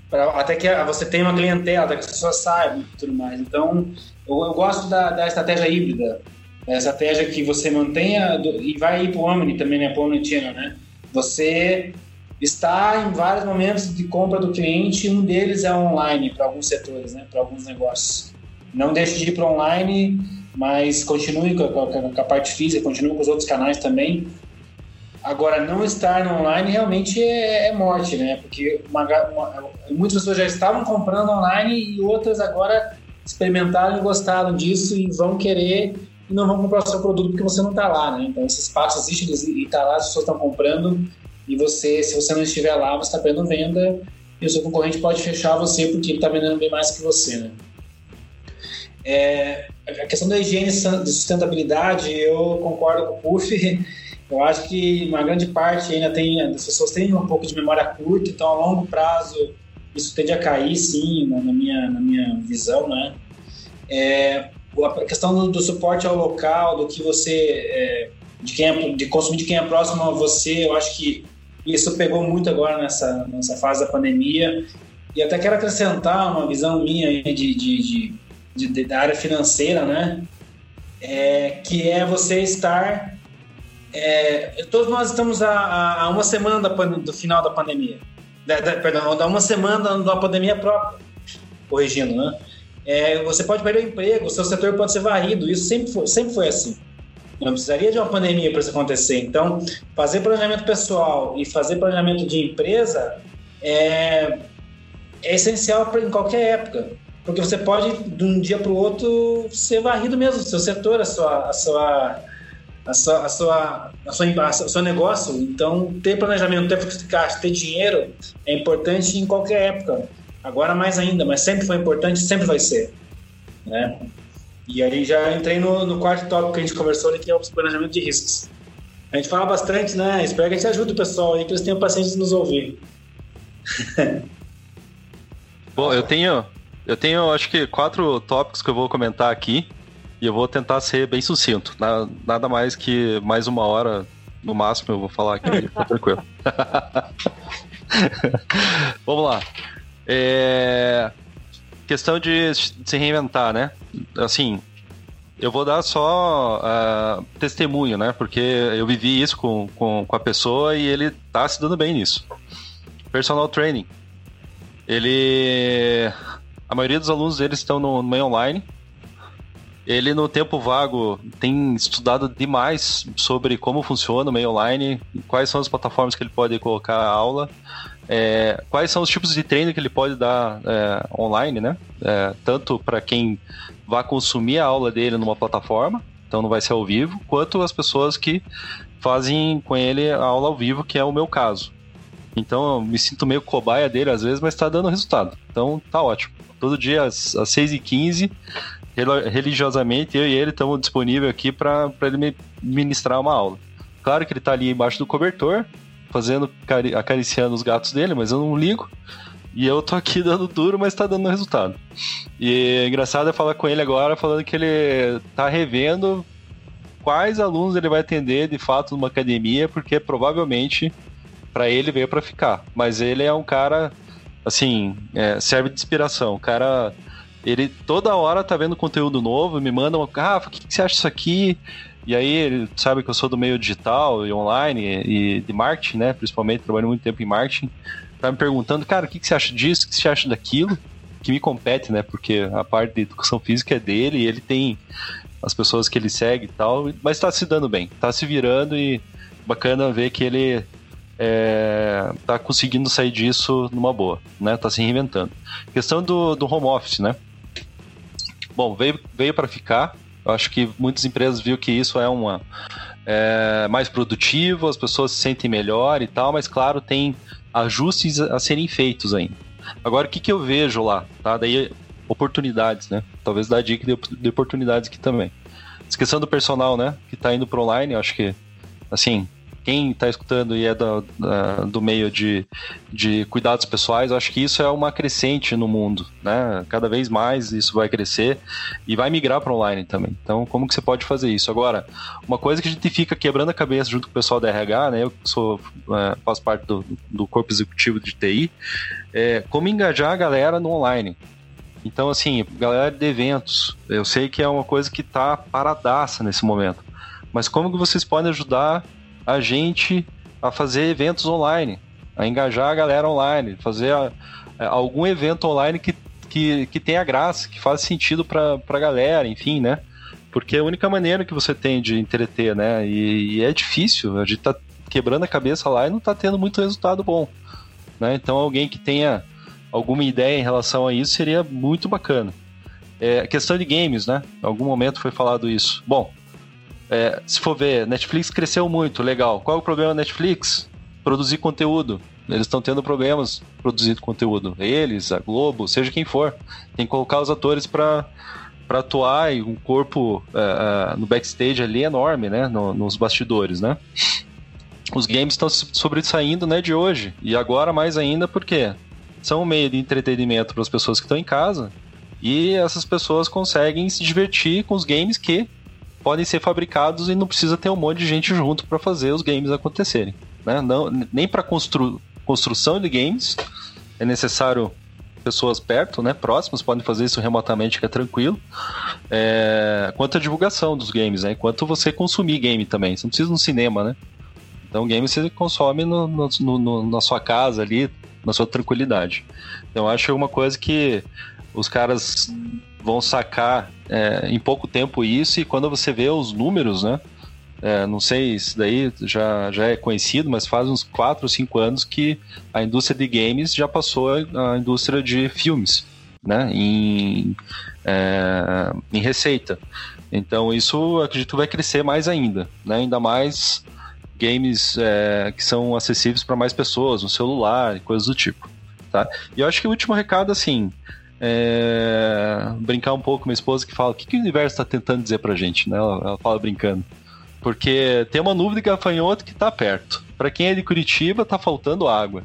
pra, até que você tenha uma clientela, até que as pessoas saibam e tudo mais. Então, eu, eu gosto da, da, estratégia híbrida, a estratégia que você mantenha do, e vai ir para o Omni também, né? Para o né? Você está em vários momentos de compra do cliente, um deles é online para alguns setores, né? Para alguns negócios. Não deixe de ir para online, mas continue com a, com a parte física, continue com os outros canais também Agora, não estar online realmente é, é morte, né? Porque uma, uma, muitas pessoas já estavam comprando online e outras agora experimentaram e gostaram disso e vão querer e não vão comprar o seu produto porque você não está lá, né? Então, esse espaço existe e está lá, as pessoas estão comprando e você, se você não estiver lá, você está perdendo venda e o seu concorrente pode fechar você porque ele está vendendo bem mais que você, né? É, a questão da higiene e sustentabilidade, eu concordo com o Puff. Eu acho que uma grande parte ainda tem, as pessoas têm um pouco de memória curta, então a longo prazo isso tende a cair, sim, na, minha, na minha visão, né? É, a questão do, do, suporte ao local, do que você, é, de, quem é, de consumir de quem é próximo a você, eu acho que isso pegou muito agora nessa, nessa fase da pandemia. E até quero acrescentar uma visão minha de, de, de, de da área financeira, né? É, que é você estar é, todos nós estamos a, a uma semana da, do final da pandemia. Da, da, perdão, da uma semana da pandemia própria, corrigindo, né? É, você pode perder o emprego, o seu setor pode ser varrido, isso sempre foi, sempre foi assim. Não precisaria de uma pandemia para isso acontecer. Então, fazer planejamento pessoal e fazer planejamento de empresa é, é essencial em qualquer época. Porque você pode, de um dia para o outro, ser varrido mesmo, seu setor, a sua, a sua a sua, a sua, a sua, a seu negócio. Então, ter planejamento, ter fluxo de caixa, ter dinheiro é importante em qualquer época. Agora mais ainda, mas sempre foi importante, sempre vai ser. Né? E aí já entrei no, no quarto tópico que a gente conversou, que é o planejamento de riscos. A gente fala bastante, né? Espero que a gente ajude o pessoal aí, que eles tenham paciência de nos ouvir. [laughs] Bom, eu tenho, eu tenho acho que quatro tópicos que eu vou comentar aqui. E eu vou tentar ser bem sucinto. Nada mais que mais uma hora no máximo eu vou falar aqui, [laughs] tá tranquilo. [laughs] Vamos lá. É... Questão de se reinventar, né? Assim, eu vou dar só uh, testemunho, né? Porque eu vivi isso com, com, com, a pessoa e ele tá se dando bem nisso. Personal training. Ele. A maioria dos alunos deles estão no meio online ele, no tempo vago, tem estudado demais sobre como funciona o meio online, quais são as plataformas que ele pode colocar a aula, é, quais são os tipos de treino que ele pode dar é, online, né? É, tanto para quem vai consumir a aula dele numa plataforma, então não vai ser ao vivo, quanto as pessoas que fazem com ele a aula ao vivo, que é o meu caso. Então eu me sinto meio cobaia dele às vezes, mas está dando resultado. Então tá ótimo. Todo dia às, às 6h15 religiosamente, eu e ele estamos disponíveis aqui para ele ministrar uma aula. Claro que ele está ali embaixo do cobertor, fazendo, acariciando os gatos dele, mas eu não ligo. E eu tô aqui [laughs] dando duro, mas tá dando resultado. E é engraçado é falar com ele agora, falando que ele tá revendo quais alunos ele vai atender de fato numa academia, porque provavelmente para ele veio para ficar. Mas ele é um cara, assim, é, serve de inspiração. O cara, ele toda hora tá vendo conteúdo novo, me manda uma, Rafa, o que, que você acha disso aqui? E aí, ele sabe que eu sou do meio digital e online e de marketing, né? Principalmente, trabalho muito tempo em marketing. Tá me perguntando, cara, o que, que você acha disso? O que você acha daquilo? Que me compete, né? Porque a parte de educação física é dele e ele tem as pessoas que ele segue e tal, mas tá se dando bem, tá se virando e bacana ver que ele é, tá conseguindo sair disso numa boa, né? Tá se reinventando. Questão do, do home office, né? Bom, veio, veio para ficar. Eu acho que muitas empresas viram que isso é uma é, mais produtivo, as pessoas se sentem melhor e tal, mas claro, tem ajustes a serem feitos ainda. Agora, o que, que eu vejo lá? Tá? Daí, oportunidades, né? Talvez dar dica de, de oportunidades aqui também. Esquecendo do personal, né? Que tá indo pro online, eu acho que, assim, quem está escutando e é do, do meio de, de cuidados pessoais, eu acho que isso é uma crescente no mundo, né? Cada vez mais isso vai crescer e vai migrar para online também. Então, como que você pode fazer isso? Agora, uma coisa que a gente fica quebrando a cabeça junto com o pessoal da RH, né? Eu sou, é, faço parte do, do corpo executivo de TI, é como engajar a galera no online. Então, assim, galera de eventos, eu sei que é uma coisa que está paradaça nesse momento. Mas como que vocês podem ajudar a gente a fazer eventos online, a engajar a galera online, fazer a, a, algum evento online que, que, que tenha graça, que faça sentido para a galera, enfim, né? Porque é a única maneira que você tem de entreter, né? E, e, é difícil, a gente tá quebrando a cabeça lá e não tá tendo muito resultado bom. Né? Então alguém que tenha alguma ideia em relação a isso seria muito bacana. É, questão de games, né? Em algum momento foi falado isso. Bom, é, se for ver, Netflix cresceu muito, legal. Qual é o problema da Netflix? Produzir conteúdo. Eles estão tendo problemas produzindo conteúdo. Eles, a Globo, seja quem for. Tem que colocar os atores para para atuar e um corpo uh, uh, no backstage ali enorme, né? No, nos bastidores, né? Os games estão sobressaindo, né, de hoje. E agora mais ainda porque são um meio de entretenimento para as pessoas que estão em casa. E essas pessoas conseguem se divertir com os games que podem ser fabricados e não precisa ter um monte de gente junto para fazer os games acontecerem. Né? Não, nem para constru, construção de games é necessário pessoas perto, né, próximas, podem fazer isso remotamente, que é tranquilo. É, quanto a divulgação dos games, né, quanto você consumir game também. Você não precisa no cinema, né? Então, game você consome no, no, no, na sua casa ali, na sua tranquilidade. Então, acho uma coisa que os caras vão sacar é, em pouco tempo isso, e quando você vê os números, né? É, não sei se daí já, já é conhecido, mas faz uns 4 ou 5 anos que a indústria de games já passou a, indústria de filmes, né? Em, é, em receita. Então isso acredito vai crescer mais ainda, né? Ainda mais games é, que são acessíveis para mais pessoas, no celular e coisas do tipo. Tá? E eu acho que o último recado, assim, é, brincar um pouco com minha esposa que fala: o que, que o universo está tentando dizer pra gente? Né? Ela, ela, fala brincando. Porque tem uma nuvem de gafanhoto que está perto. Para quem é de Curitiba, está faltando água.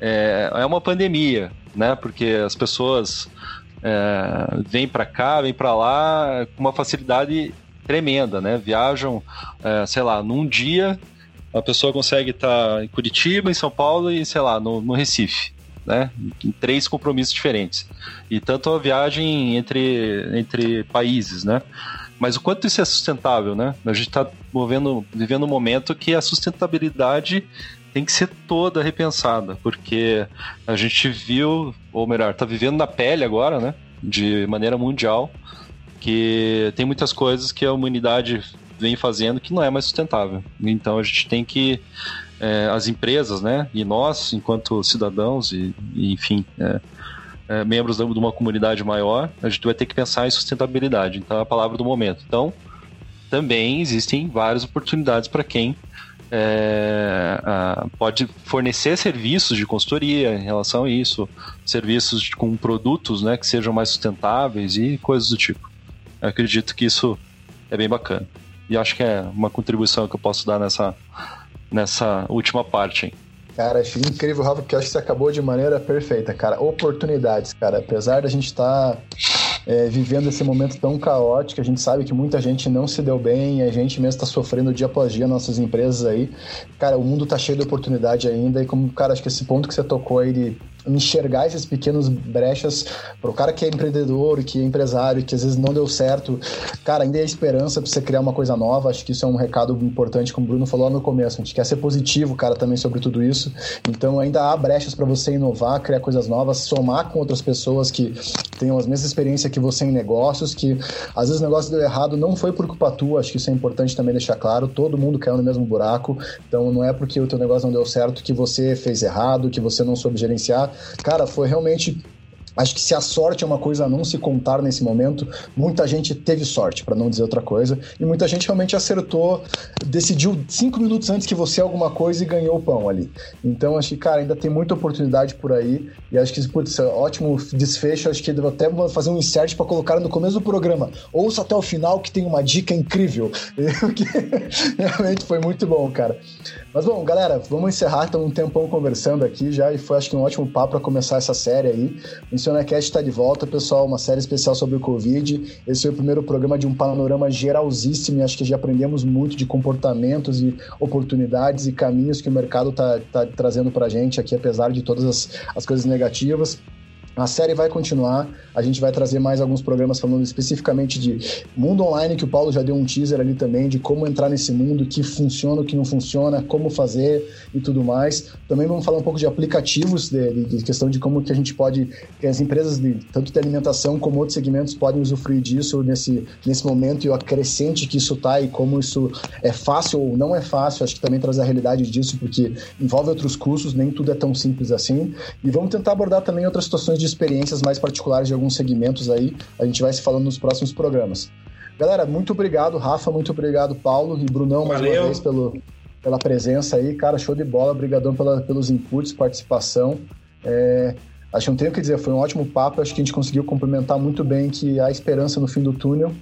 É, é uma pandemia, né? Porque as pessoas é, vêm para cá, vêm para lá com uma facilidade tremenda, né? Viajam, é, sei lá, num dia a pessoa consegue estar tá em Curitiba, em São Paulo e, sei lá, no, no Recife né? Em três compromissos diferentes. E tanto a viagem entre, entre países, né? Mas o quanto isso é sustentável, né? A gente está vivendo um momento que a sustentabilidade tem que ser toda repensada, porque a gente viu, ou melhor, está vivendo na pele agora, né? De maneira mundial, que tem muitas coisas que a humanidade vem fazendo que não é mais sustentável. Então a gente tem que é, as empresas, né, e nós, enquanto cidadãos e, e enfim, é, é, membros de uma comunidade maior, a gente vai ter que pensar em sustentabilidade. Então, é a palavra do momento. Então, também existem várias oportunidades para quem é, a, pode fornecer serviços de consultoria em relação a isso, serviços de, com produtos né, que sejam mais sustentáveis e coisas do tipo. Eu acredito que isso é bem bacana. E acho que é uma contribuição que eu posso dar nessa, nessa última parte. Cara, achei incrível, Rafa, eu acho que você acabou de maneira perfeita, cara. Oportunidades, cara. Apesar da gente estar tá é, vivendo esse momento tão caótico. A gente sabe que muita gente não se deu bem, a gente mesmo está sofrendo dia após dia nossas empresas aí. Cara, o mundo tá cheio de oportunidade ainda e como, cara, acho que esse ponto que você tocou aí de enxergar esses pequenos brechas para o cara que é empreendedor, que é empresário, que às vezes não deu certo. Cara, ainda é esperança para você criar uma coisa nova. Acho que isso é um recado importante, como o Bruno falou no começo. A gente quer ser positivo, cara, também sobre tudo isso. Então ainda há brechas para você inovar, criar coisas novas, somar com outras pessoas que tenham as mesmas experiências que você em negócios, que às vezes o negócio deu errado, não foi por culpa tua, acho que isso é importante também deixar claro. Todo mundo caiu no mesmo buraco. Então não é porque o teu negócio não deu certo que você fez errado, que você não soube gerenciar cara, foi realmente Acho que se a sorte é uma coisa a não se contar nesse momento, muita gente teve sorte, para não dizer outra coisa, e muita gente realmente acertou, decidiu cinco minutos antes que você alguma coisa e ganhou o pão ali. Então acho que, cara, ainda tem muita oportunidade por aí, e acho que, putz, é um ótimo desfecho, acho que devo até fazer um insert para colocar no começo do programa. Ouça até o final que tem uma dica incrível, [laughs] realmente foi muito bom, cara. Mas bom, galera, vamos encerrar, estamos um tempão conversando aqui já, e foi acho que um ótimo papo para começar essa série aí. Missionacast está de volta, pessoal, uma série especial sobre o Covid. Esse foi o primeiro programa de um panorama geralzíssimo e acho que já aprendemos muito de comportamentos e oportunidades e caminhos que o mercado está tá trazendo para a gente aqui, apesar de todas as, as coisas negativas. A série vai continuar, a gente vai trazer mais alguns programas falando especificamente de mundo online, que o Paulo já deu um teaser ali também, de como entrar nesse mundo, que funciona, o que não funciona, como fazer e tudo mais. Também vamos falar um pouco de aplicativos, de, de questão de como que a gente pode, que as empresas, de, tanto de alimentação como outros segmentos, podem usufruir disso nesse, nesse momento e o acrescente que isso tá e como isso é fácil ou não é fácil. Acho que também trazer a realidade disso, porque envolve outros custos, nem tudo é tão simples assim. E vamos tentar abordar também outras situações de de experiências mais particulares de alguns segmentos aí. A gente vai se falando nos próximos programas. Galera, muito obrigado, Rafa, muito obrigado, Paulo e Brunão, mais Valeu. uma vez pelo, pela presença aí. Cara, show de bola, obrigadão pela, pelos inputs, participação. É, acho que não tenho o que dizer, foi um ótimo papo, acho que a gente conseguiu complementar muito bem que há esperança no fim do túnel.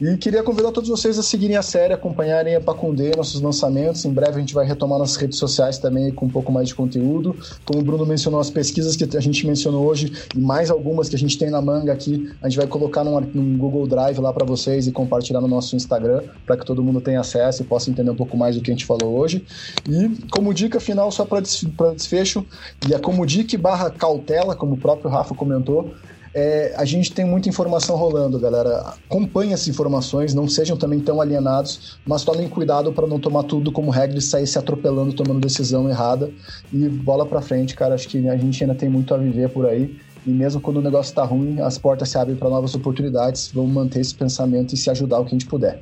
E queria convidar todos vocês a seguirem a série, acompanharem a Pacundê, nossos lançamentos. Em breve a gente vai retomar nossas redes sociais também com um pouco mais de conteúdo. Como o Bruno mencionou, as pesquisas que a gente mencionou hoje e mais algumas que a gente tem na manga aqui, a gente vai colocar num, num Google Drive lá para vocês e compartilhar no nosso Instagram para que todo mundo tenha acesso e possa entender um pouco mais do que a gente falou hoje. E como dica final, só para desfecho, e a como dica barra cautela, como o próprio Rafa comentou, é, a gente tem muita informação rolando, galera. Acompanhe essas informações, não sejam também tão alienados, mas tomem cuidado para não tomar tudo como regra e sair se atropelando, tomando decisão errada. E bola para frente, cara. Acho que a gente ainda tem muito a viver por aí. E mesmo quando o negócio está ruim, as portas se abrem para novas oportunidades. Vamos manter esse pensamento e se ajudar o que a gente puder.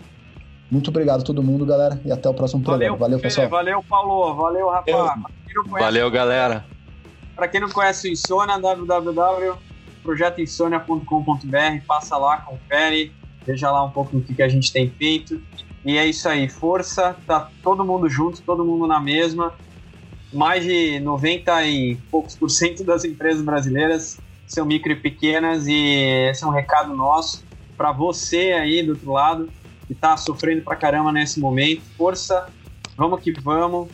Muito obrigado a todo mundo, galera, e até o próximo programa. Valeu, pessoal. Valeu, Paulo. Valeu, Rafa. Valeu, galera. Para quem não conhece o Insônia, www projetoinsônia.com.br, passa lá, confere, veja lá um pouco do que, que a gente tem feito. E é isso aí, força, tá todo mundo junto, todo mundo na mesma. Mais de 90 e poucos por cento das empresas brasileiras são micro e pequenas e esse é um recado nosso para você aí do outro lado que está sofrendo pra caramba nesse momento. Força, vamos que vamos.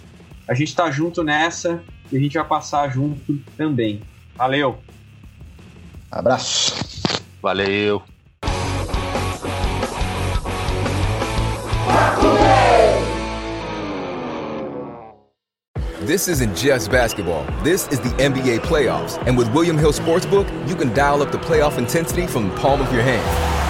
A gente está junto nessa e a gente vai passar junto também. Valeu! Abraço. Valeu. This isn't just basketball. This is the NBA playoffs. And with William Hill Sportsbook, you can dial up the playoff intensity from the palm of your hand.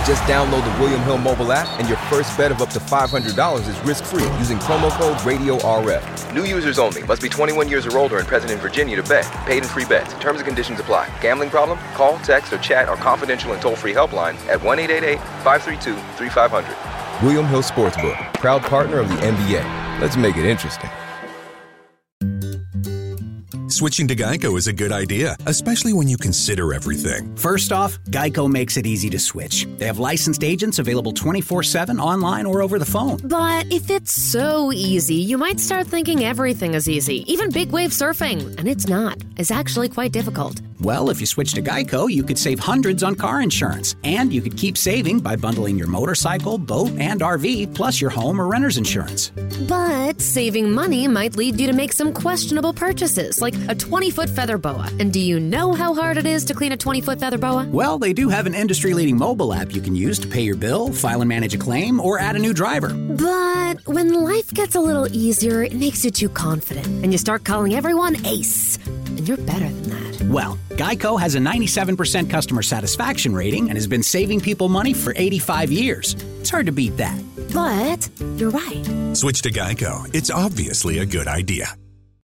Just download the William Hill mobile app, and your first bet of up to $500 is risk free using promo code RadioRF. New users only. Must be 21 years or older and present in Virginia to bet. Paid and free bets. Terms and conditions apply. Gambling problem? Call, text, or chat our confidential and toll free helpline at 1 888 532 3500. William Hill Sportsbook, proud partner of the NBA. Let's make it interesting. Switching to Geico is a good idea, especially when you consider everything. First off, Geico makes it easy to switch. They have licensed agents available 24 7 online or over the phone. But if it's so easy, you might start thinking everything is easy, even big wave surfing. And it's not, it's actually quite difficult. Well, if you switch to Geico, you could save hundreds on car insurance. And you could keep saving by bundling your motorcycle, boat, and RV, plus your home or renter's insurance. But saving money might lead you to make some questionable purchases, like a 20 foot feather boa. And do you know how hard it is to clean a 20 foot feather boa? Well, they do have an industry leading mobile app you can use to pay your bill, file and manage a claim, or add a new driver. But when life gets a little easier, it makes you too confident. And you start calling everyone ace. And you're better than that. Well, Geico has a 97% customer satisfaction rating and has been saving people money for 85 years. It's hard to beat that. But you're right. Switch to Geico. It's obviously a good idea.